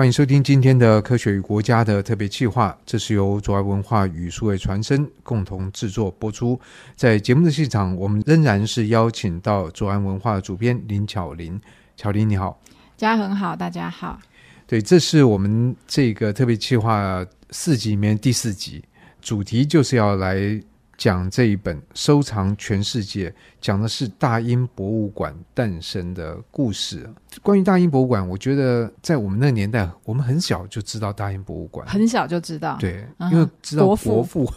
欢迎收听今天的《科学与国家》的特别企划，这是由卓爱文化与数位传声共同制作播出。在节目的现场，我们仍然是邀请到卓爱文化的主编林巧玲。巧玲，你好，家恒好，大家好。对，这是我们这个特别企划四集里面第四集，主题就是要来。讲这一本收藏全世界，讲的是大英博物馆诞生的故事。关于大英博物馆，我觉得在我们那个年代，我们很小就知道大英博物馆，很小就知道，对，因为知道国父，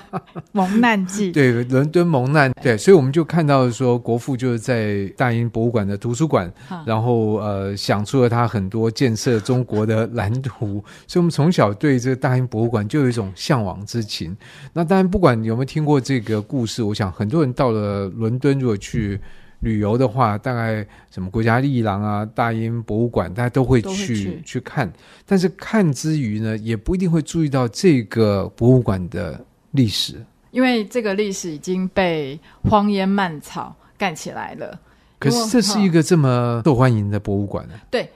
蒙难记，对，伦敦蒙难，对，所以我们就看到说，国父就是在大英博物馆的图书馆，然后呃，想出了他很多建设中国的蓝图，所以我们从小对这个大英博物馆就有一种向往之情。那当然，不管有没有听过这个故事，我想很多人到了伦敦，如果去。旅游的话，大概什么国家艺廊啊、大英博物馆，大家都会去，会去，去看。但是看之余呢，也不一定会注意到这个博物馆的历史，因为这个历史已经被荒烟蔓草盖起来了。可是这是一个这么受欢迎的博物馆呢？对。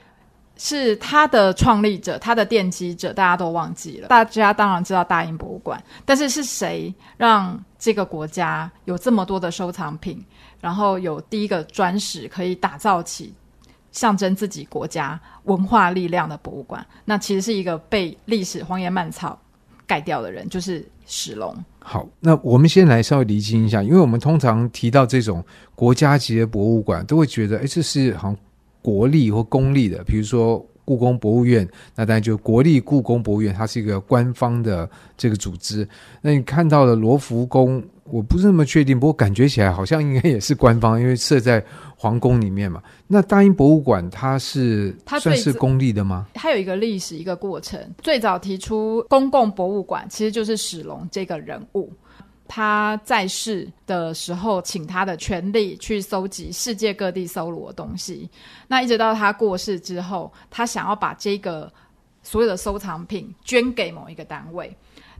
是他的创立者，他的奠基者，大家都忘记了。大家当然知道大英博物馆，但是是谁让这个国家有这么多的收藏品，然后有第一个专使可以打造起象征自己国家文化力量的博物馆？那其实是一个被历史荒野蔓草盖掉的人，就是史龙。好，那我们先来稍微厘清一下，因为我们通常提到这种国家级的博物馆，都会觉得，哎，这是好像。国立或公立的，比如说故宫博物院，那当然就国立故宫博物院，它是一个官方的这个组织。那你看到的罗浮宫，我不是那么确定，不过感觉起来好像应该也是官方，因为设在皇宫里面嘛。那大英博物馆它是它算是公立的吗？它有一个历史一个过程，最早提出公共博物馆其实就是史龙这个人物。他在世的时候，请他的权力去搜集世界各地搜罗的东西。那一直到他过世之后，他想要把这个所有的收藏品捐给某一个单位。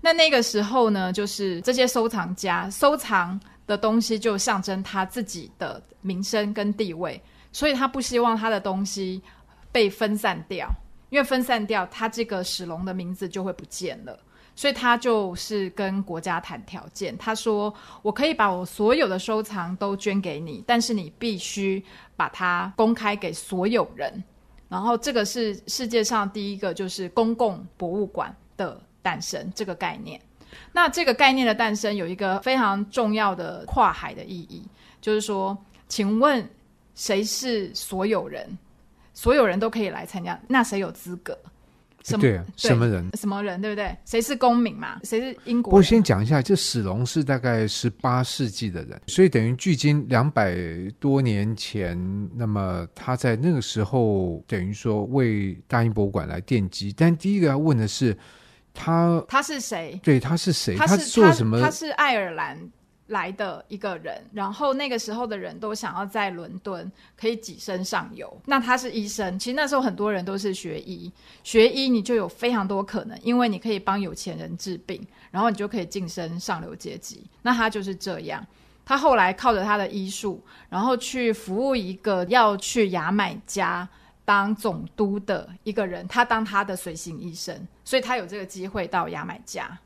那那个时候呢，就是这些收藏家收藏的东西就象征他自己的名声跟地位，所以他不希望他的东西被分散掉，因为分散掉，他这个史龙的名字就会不见了。所以他就是跟国家谈条件，他说：“我可以把我所有的收藏都捐给你，但是你必须把它公开给所有人。”然后这个是世界上第一个就是公共博物馆的诞生这个概念。那这个概念的诞生有一个非常重要的跨海的意义，就是说，请问谁是所有人？所有人都可以来参加，那谁有资格？什么对什么人？什么人？对不对？谁是公民嘛？谁是英国人？我先讲一下，这史龙是大概十八世纪的人，所以等于距今两百多年前。那么他在那个时候，等于说为大英博物馆来奠基。但第一个要问的是，他他是谁？对，他是谁？他是他做什么？他，他是爱尔兰。来的一个人，然后那个时候的人都想要在伦敦可以跻身上游。那他是医生，其实那时候很多人都是学医，学医你就有非常多可能，因为你可以帮有钱人治病，然后你就可以晋升上流阶级。那他就是这样，他后来靠着他的医术，然后去服务一个要去牙买加当总督的一个人，他当他的随行医生，所以他有这个机会到牙买加。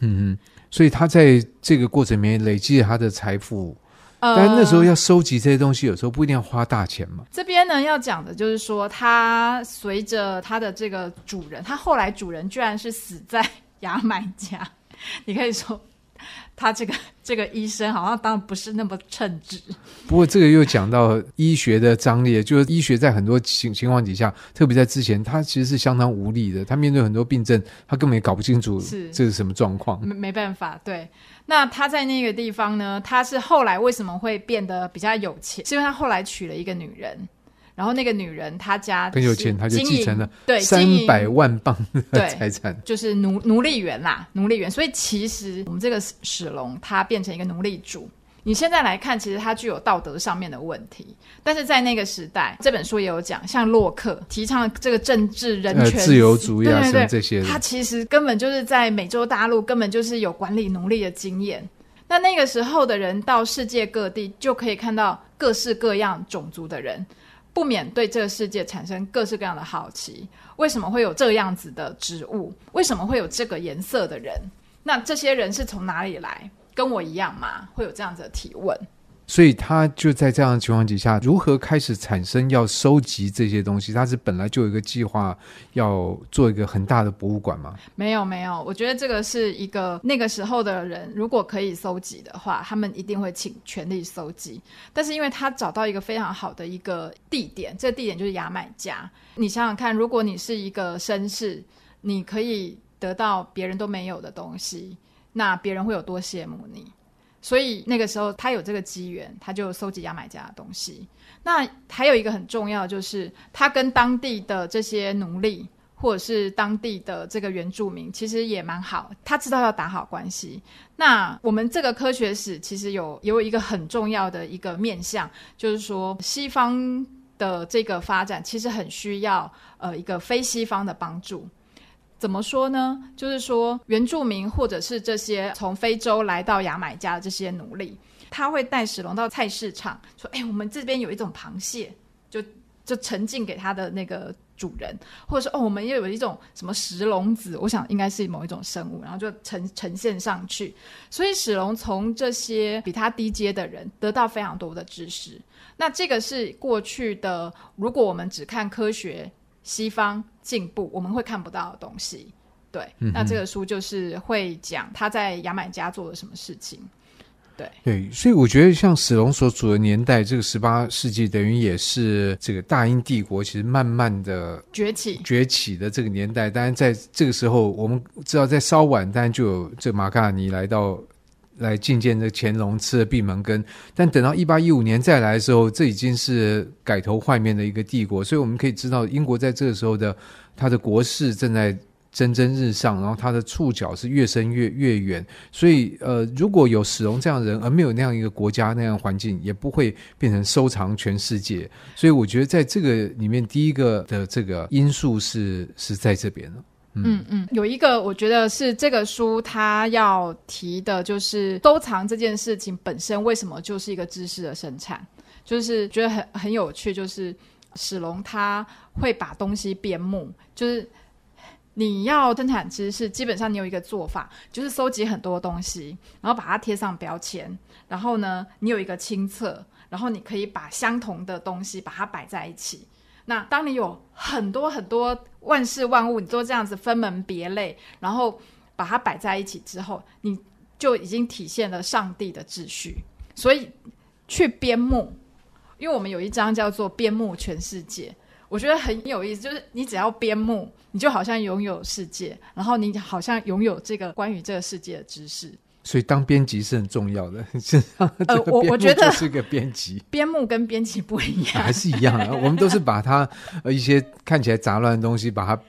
对，嗯嗯。所以他在这个过程里面累积了他的财富，呃，但那时候要收集这些东西，有时候不一定要花大钱嘛。这边呢要讲的就是说，他随着他的这个主人，他后来主人居然是死在牙买加，你可以说。他这个 这个医生好像当然不是那么称职。不过这个又讲到医学的张力，就是医学在很多情情况底下，特别在之前，他其实是相当无力的。他面对很多病症，他根本也搞不清楚是这是什么状况。没没办法，对。那他在那个地方呢？他是后来为什么会变得比较有钱？是因为他后来娶了一个女人。然后那个女人，她家很有钱，她就继承了对三百万镑的 财产，就是奴奴隶园啦，奴隶园。所以其实我们这个史龙，他变成一个奴隶主。你现在来看，其实它具有道德上面的问题，但是在那个时代，这本书也有讲，像洛克提倡这个政治人权、呃、自由主义啊，对对对这些，他其实根本就是在美洲大陆，根本就是有管理奴隶的经验。那那个时候的人到世界各地，就可以看到各式各样种族的人。不免对这个世界产生各式各样的好奇：为什么会有这样子的植物？为什么会有这个颜色的人？那这些人是从哪里来？跟我一样吗？会有这样子的提问。所以他就在这样的情况底下，如何开始产生要收集这些东西？他是本来就有一个计划要做一个很大的博物馆吗？没有，没有。我觉得这个是一个那个时候的人，如果可以收集的话，他们一定会尽全力收集。但是因为他找到一个非常好的一个地点，这个地点就是牙买加。你想想看，如果你是一个绅士，你可以得到别人都没有的东西，那别人会有多羡慕你？所以那个时候他有这个机缘，他就收集牙买加的东西。那还有一个很重要，就是他跟当地的这些奴隶，或者是当地的这个原住民，其实也蛮好。他知道要打好关系。那我们这个科学史其实有有一个很重要的一个面向，就是说西方的这个发展其实很需要呃一个非西方的帮助。怎么说呢？就是说，原住民或者是这些从非洲来到牙买加的这些奴隶，他会带史龙到菜市场，说：“哎，我们这边有一种螃蟹，就就呈进给他的那个主人，或者说，哦，我们又有一种什么石龙子，我想应该是某一种生物，然后就呈呈现上去。所以史龙从这些比他低阶的人得到非常多的知识。那这个是过去的，如果我们只看科学。”西方进步，我们会看不到的东西。对，嗯、那这个书就是会讲他在牙买加做了什么事情。对对，所以我觉得像史龙所处的年代，这个十八世纪等于也是这个大英帝国其实慢慢的崛起崛起的这个年代。当然，在这个时候，我们知道在稍晚，当然就有这马卡尼来到。来觐见这乾隆，吃了闭门羹。但等到一八一五年再来的时候，这已经是改头换面的一个帝国。所以我们可以知道，英国在这个时候的它的国势正在蒸蒸日上，然后它的触角是越伸越越远。所以，呃，如果有史龙这样的人，而没有那样一个国家那样环境，也不会变成收藏全世界。所以，我觉得在这个里面，第一个的这个因素是是在这边了。嗯嗯，有一个我觉得是这个书它要提的，就是收藏这件事情本身为什么就是一个知识的生产，就是觉得很很有趣，就是史龙他会把东西编目，就是你要生产知识，基本上你有一个做法，就是收集很多东西，然后把它贴上标签，然后呢，你有一个清册，然后你可以把相同的东西把它摆在一起。那当你有很多很多万事万物，你都这样子分门别类，然后把它摆在一起之后，你就已经体现了上帝的秩序。所以去编目，因为我们有一章叫做“编目全世界”，我觉得很有意思。就是你只要编目，你就好像拥有世界，然后你好像拥有这个关于这个世界的知识。所以当编辑是很重要的。呃，我我觉得是个编辑，编目跟编辑不一样，还是一样啊。我们都是把它呃一些看起来杂乱的东西，把它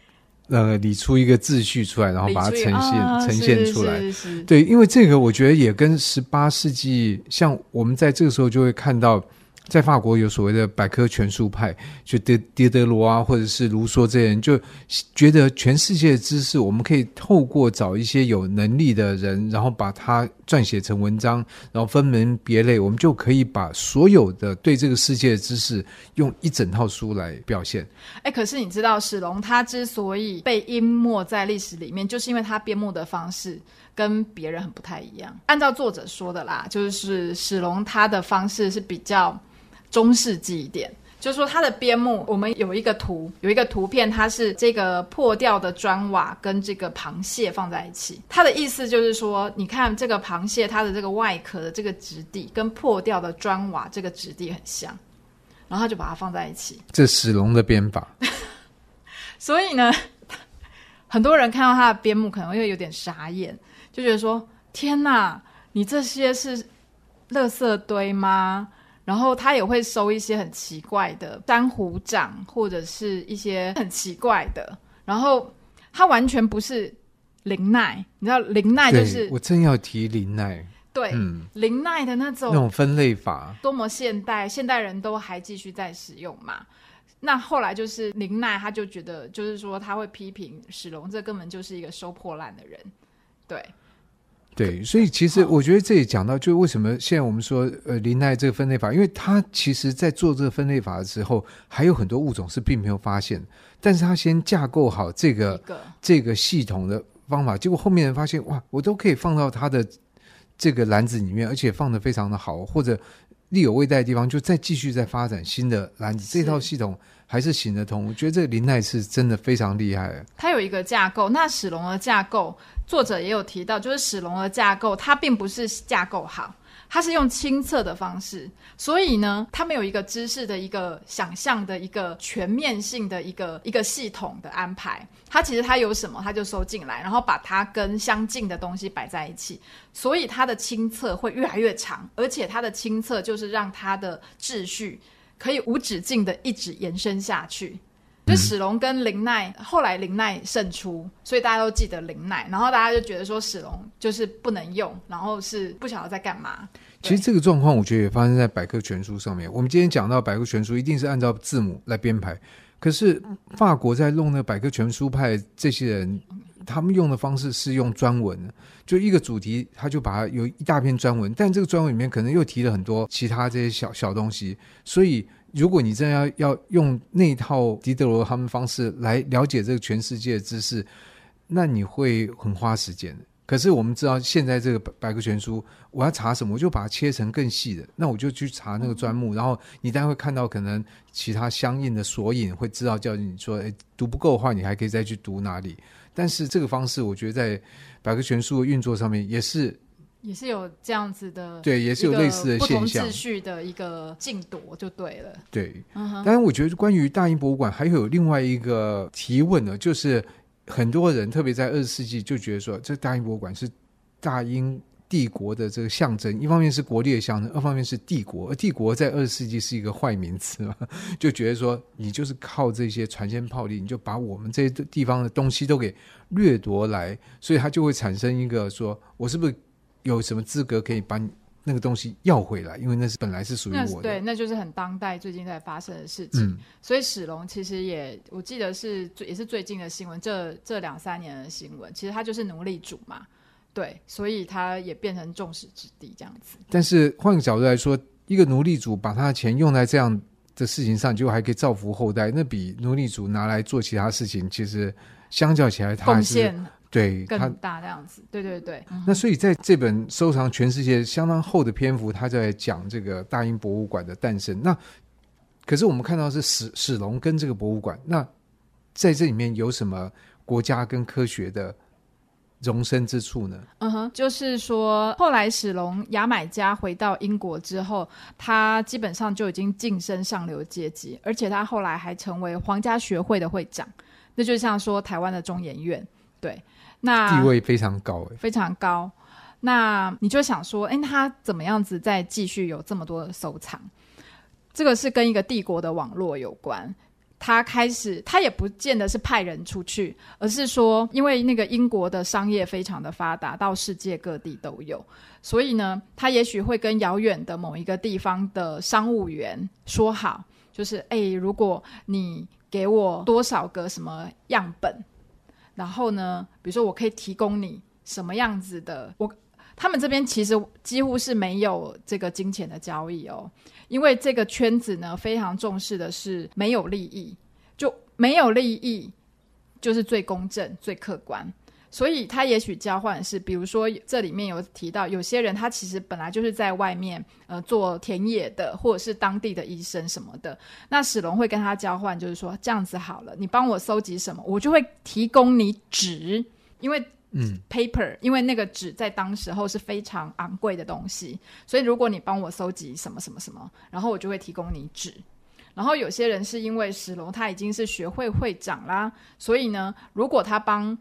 呃理出一个秩序出来，然后把它呈现、啊、呈现出来。是是是是对，因为这个我觉得也跟十八世纪，像我们在这个时候就会看到。在法国有所谓的百科全书派，就狄狄德罗啊，或者是卢梭这些人，就觉得全世界的知识，我们可以透过找一些有能力的人，然后把它撰写成文章，然后分门别类，我们就可以把所有的对这个世界的知识用一整套书来表现。哎，可是你知道史龙他之所以被淹没在历史里面，就是因为他编目的方式跟别人很不太一样。按照作者说的啦，就是史龙他的方式是比较。中世纪一点，就是说它的边牧，我们有一个图，有一个图片，它是这个破掉的砖瓦跟这个螃蟹放在一起。它的意思就是说，你看这个螃蟹，它的这个外壳的这个质地跟破掉的砖瓦这个质地很像，然后他就把它放在一起。这史龙的编法。所以呢，很多人看到他的边牧可能会有点傻眼，就觉得说：天哪，你这些是垃圾堆吗？然后他也会收一些很奇怪的珊瑚掌，或者是一些很奇怪的。然后他完全不是林奈，你知道林奈就是我正要提林奈，对，嗯，林奈的那种那种分类法多么现代，现代人都还继续在使用嘛。那后来就是林奈，他就觉得就是说他会批评史龙，这根本就是一个收破烂的人，对。对，所以其实我觉得这也讲到，就为什么现在我们说呃林奈这个分类法，因为他其实在做这个分类法的时候，还有很多物种是并没有发现，但是他先架构好这个，个这个系统的方法，结果后面人发现哇，我都可以放到他的这个篮子里面，而且放的非常的好，或者力有未逮的地方，就再继续再发展新的篮子，这套系统还是行得通。我觉得这个林奈是真的非常厉害。它有一个架构，那史龙的架构。作者也有提到，就是史龙的架构，它并不是架构好，它是用亲测的方式，所以呢，它没有一个知识的一个想象的一个全面性的一个一个系统的安排。它其实它有什么，它就收进来，然后把它跟相近的东西摆在一起，所以它的亲测会越来越长，而且它的亲测就是让它的秩序可以无止境的一直延伸下去。就史龙跟林奈，后来林奈胜出，所以大家都记得林奈，然后大家就觉得说史龙就是不能用，然后是不晓得在干嘛。其实这个状况，我觉得也发生在百科全书上面。我们今天讲到百科全书，一定是按照字母来编排，可是法国在弄那百科全书派这些人，他们用的方式是用专文，就一个主题，他就把它有一大篇专文，但这个专文里面可能又提了很多其他这些小小东西，所以。如果你真的要要用那一套狄德罗他们方式来了解这个全世界的知识，那你会很花时间。可是我们知道，现在这个百科全书，我要查什么，我就把它切成更细的，那我就去查那个专目，然后你当然会看到可能其他相应的索引，会知道叫你说，诶，读不够的话，你还可以再去读哪里。但是这个方式，我觉得在百科全书的运作上面也是。也是有这样子的，对，也是有类似的现象，秩序的一个竞夺就对了。对，当然，我觉得关于大英博物馆还有另外一个提问呢，就是很多人特别在二十世纪就觉得说，这大英博物馆是大英帝国的这个象征，一方面是国力的象征，二方面是帝国，而帝国在二十世纪是一个坏名词嘛，就觉得说你就是靠这些船坚炮利，你就把我们这些地方的东西都给掠夺来，所以它就会产生一个说，我是不是？有什么资格可以把那个东西要回来？因为那是本来是属于我的。对，那就是很当代最近在发生的事情。嗯、所以史龙其实也，我记得是也是最近的新闻，这这两三年的新闻，其实他就是奴隶主嘛。对，所以他也变成众矢之的这样子。但是换个角度来说，一个奴隶主把他的钱用在这样的事情上，就还可以造福后代，那比奴隶主拿来做其他事情，其实相较起来，他还是。对，更大这样子，对对对。那所以在这本收藏全世界相当厚的篇幅，他在讲这个大英博物馆的诞生。那可是我们看到是史史龙跟这个博物馆，那在这里面有什么国家跟科学的容身之处呢？嗯哼，就是说后来史龙牙买加回到英国之后，他基本上就已经晋升上流阶级，而且他后来还成为皇家学会的会长。那就像说台湾的中研院，对。那地位非常高，欸，非常高。那你就想说，哎，他怎么样子再继续有这么多的收藏？这个是跟一个帝国的网络有关。他开始，他也不见得是派人出去，而是说，因为那个英国的商业非常的发达，到世界各地都有，所以呢，他也许会跟遥远的某一个地方的商务员说好，就是，哎，如果你给我多少个什么样本。然后呢，比如说我可以提供你什么样子的，我他们这边其实几乎是没有这个金钱的交易哦，因为这个圈子呢非常重视的是没有利益，就没有利益就是最公正、最客观。所以他也许交换是，比如说这里面有提到，有些人他其实本来就是在外面呃做田野的，或者是当地的医生什么的。那史龙会跟他交换，就是说这样子好了，你帮我搜集什么，我就会提供你纸，因为嗯，paper，因为那个纸在当时候是非常昂贵的东西，所以如果你帮我搜集什么什么什么，然后我就会提供你纸。然后有些人是因为史龙他已经是学会会长啦，所以呢，如果他帮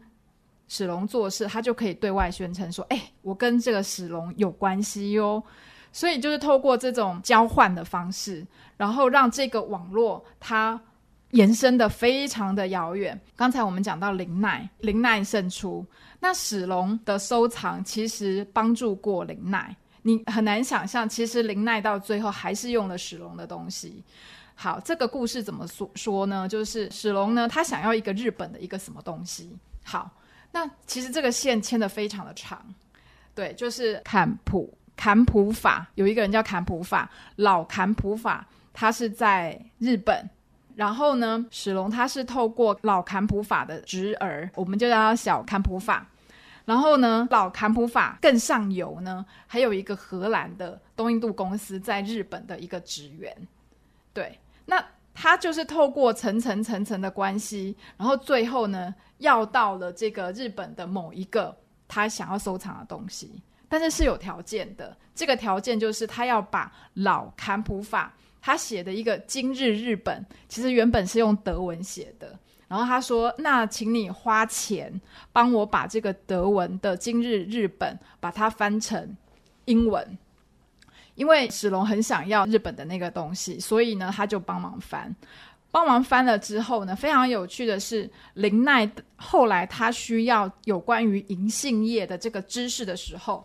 史龙做事，他就可以对外宣称说：“哎、我跟这个史龙有关系哟。”所以就是透过这种交换的方式，然后让这个网络它延伸的非常的遥远。刚才我们讲到林奈，林奈胜出，那史龙的收藏其实帮助过林奈。你很难想象，其实林奈到最后还是用了史龙的东西。好，这个故事怎么说说呢？就是史龙呢，他想要一个日本的一个什么东西。好。那其实这个线牵得非常的长，对，就是坎普坎普法，有一个人叫坎普法，老坎普法，他是在日本。然后呢，史隆他是透过老坎普法的侄儿，我们就叫他小坎普法。然后呢，老坎普法更上游呢，还有一个荷兰的东印度公司在日本的一个职员。对，那他就是透过层层层层的关系，然后最后呢，要到了这个日本的某一个他想要收藏的东西，但是是有条件的。这个条件就是他要把老坎普法他写的一个今日日本，其实原本是用德文写的。然后他说：“那请你花钱帮我把这个德文的今日日本把它翻成英文，因为史龙很想要日本的那个东西，所以呢，他就帮忙翻。帮忙翻了之后呢，非常有趣的是，林奈后来他需要有关于银杏叶的这个知识的时候。”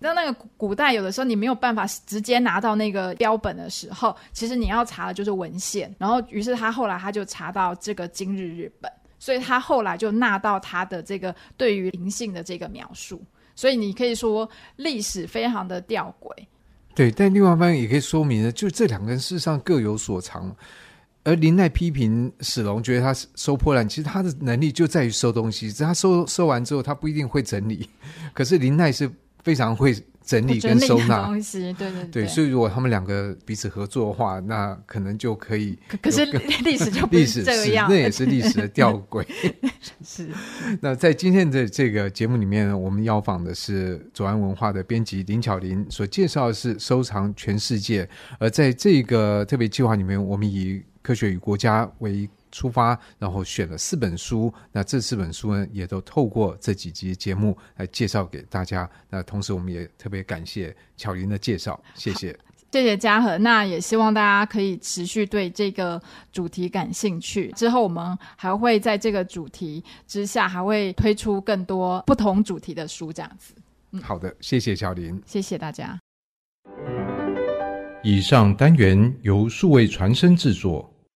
那那个古代有的时候你没有办法直接拿到那个标本的时候，其实你要查的就是文献。然后，于是他后来他就查到这个今日日本，所以他后来就纳到他的这个对于银杏的这个描述。所以你可以说历史非常的吊诡。对，但另外一方面也可以说明呢，就这两个人事实上各有所长。而林奈批评史隆，觉得他收破烂，其实他的能力就在于收东西。只他收收完之后，他不一定会整理。可是林奈是。非常会整理跟收纳东西，对对对，对，所以如果他们两个彼此合作的话，那可能就可以。可是 历史就不是这样，那也是历史的吊诡。是。那在今天的这个节目里面，我们要访的是左岸文化的编辑林巧玲，所介绍的是收藏全世界。而在这个特别计划里面，我们以科学与国家为出发，然后选了四本书。那这四本书呢，也都透过这几集节目来介绍给大家。那同时，我们也特别感谢巧玲的介绍，谢谢，谢谢嘉禾。那也希望大家可以持续对这个主题感兴趣。之后，我们还会在这个主题之下，还会推出更多不同主题的书，这样子。嗯，好的，谢谢巧玲，谢谢大家。以上单元由数位传声制作。